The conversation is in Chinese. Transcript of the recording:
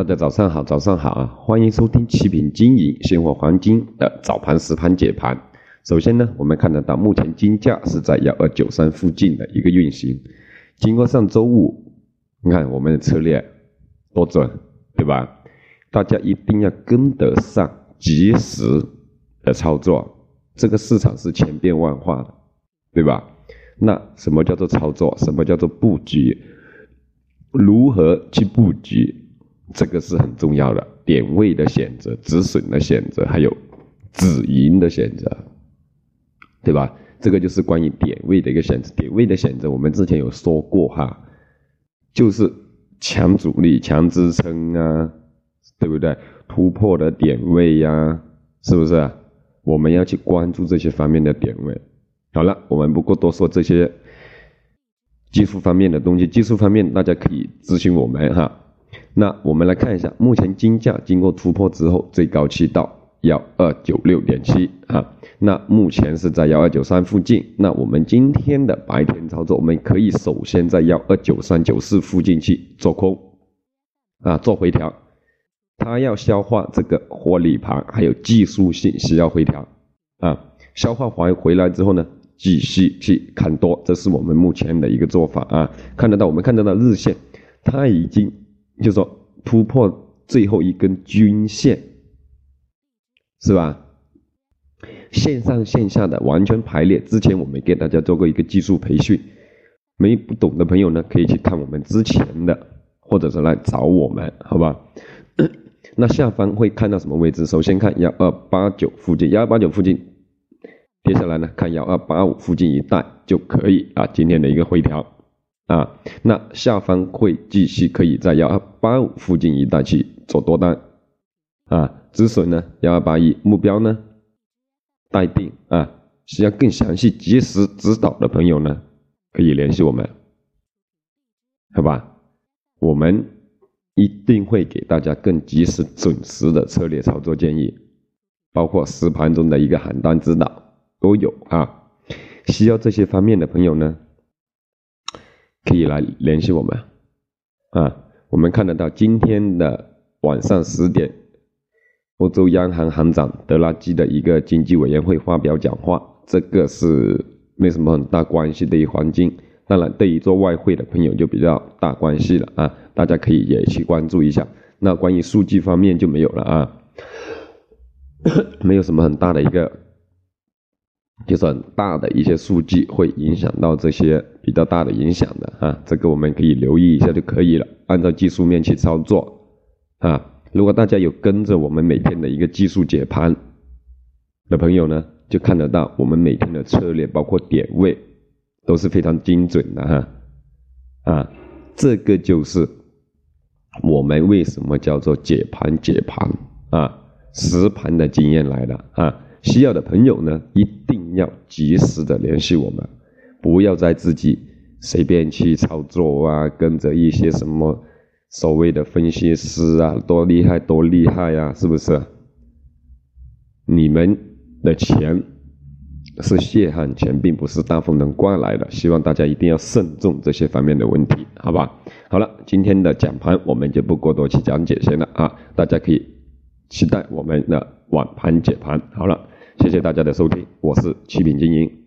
大家早上好，早上好啊！欢迎收听七品经营现货黄金的早盘实盘解盘。首先呢，我们看得到目前金价是在幺二九三附近的一个运行。经过上周五，你看我们的策略多准，对吧？大家一定要跟得上，及时的操作。这个市场是千变万化的，对吧？那什么叫做操作？什么叫做布局？如何去布局？这个是很重要的，点位的选择、止损的选择，还有止盈的选择，对吧？这个就是关于点位的一个选择。点位的选择，我们之前有说过哈，就是强阻力、强支撑啊，对不对？突破的点位呀，是不是？我们要去关注这些方面的点位。好了，我们不过多说这些技术方面的东西。技术方面，大家可以咨询我们哈。那我们来看一下，目前金价经过突破之后，最高去到幺二九六点七啊。那目前是在幺二九三附近。那我们今天的白天操作，我们可以首先在幺二九三九四附近去做空啊，做回调。它要消化这个获利盘，还有技术性需要回调啊。消化完回来之后呢，继续去看多，这是我们目前的一个做法啊。看得到，我们看得到日线，它已经。就说突破最后一根均线，是吧？线上线下的完全排列。之前我们给大家做过一个技术培训，没不懂的朋友呢，可以去看我们之前的，或者是来找我们，好吧？那下方会看到什么位置？首先看幺二八九附近，幺二八九附近，接下来呢，看幺二八五附近一带就可以啊。今天的一个回调。啊，那下方会继续可以在幺二八五附近一带去做多单，啊，止损呢幺二八一，目标呢待定啊。需要更详细、及时指导的朋友呢，可以联系我们，好吧？我们一定会给大家更及时、准时的策略操作建议，包括实盘中的一个喊单指导都有啊。需要这些方面的朋友呢？可以来联系我们，啊，我们看得到今天的晚上十点，欧洲央行行长德拉基的一个经济委员会发表讲话，这个是没什么很大关系的一环境，当然对于做外汇的朋友就比较大关系了啊，大家可以也去关注一下。那关于数据方面就没有了啊，没有什么很大的一个。就是很大的一些数据会影响到这些比较大的影响的啊，这个我们可以留意一下就可以了，按照技术面去操作啊。如果大家有跟着我们每天的一个技术解盘的朋友呢，就看得到我们每天的策略包括点位都是非常精准的哈啊，这个就是我们为什么叫做解盘解盘啊，实盘的经验来的啊。需要的朋友呢，一定要及时的联系我们，不要再自己随便去操作啊，跟着一些什么所谓的分析师啊，多厉害多厉害呀，是不是？你们的钱是血汗钱，并不是大风能刮来的，希望大家一定要慎重这些方面的问题，好吧？好了，今天的讲盘我们就不过多去讲解先了啊，大家可以期待我们的晚盘解盘。好了。谢谢大家的收听，我是七品经营。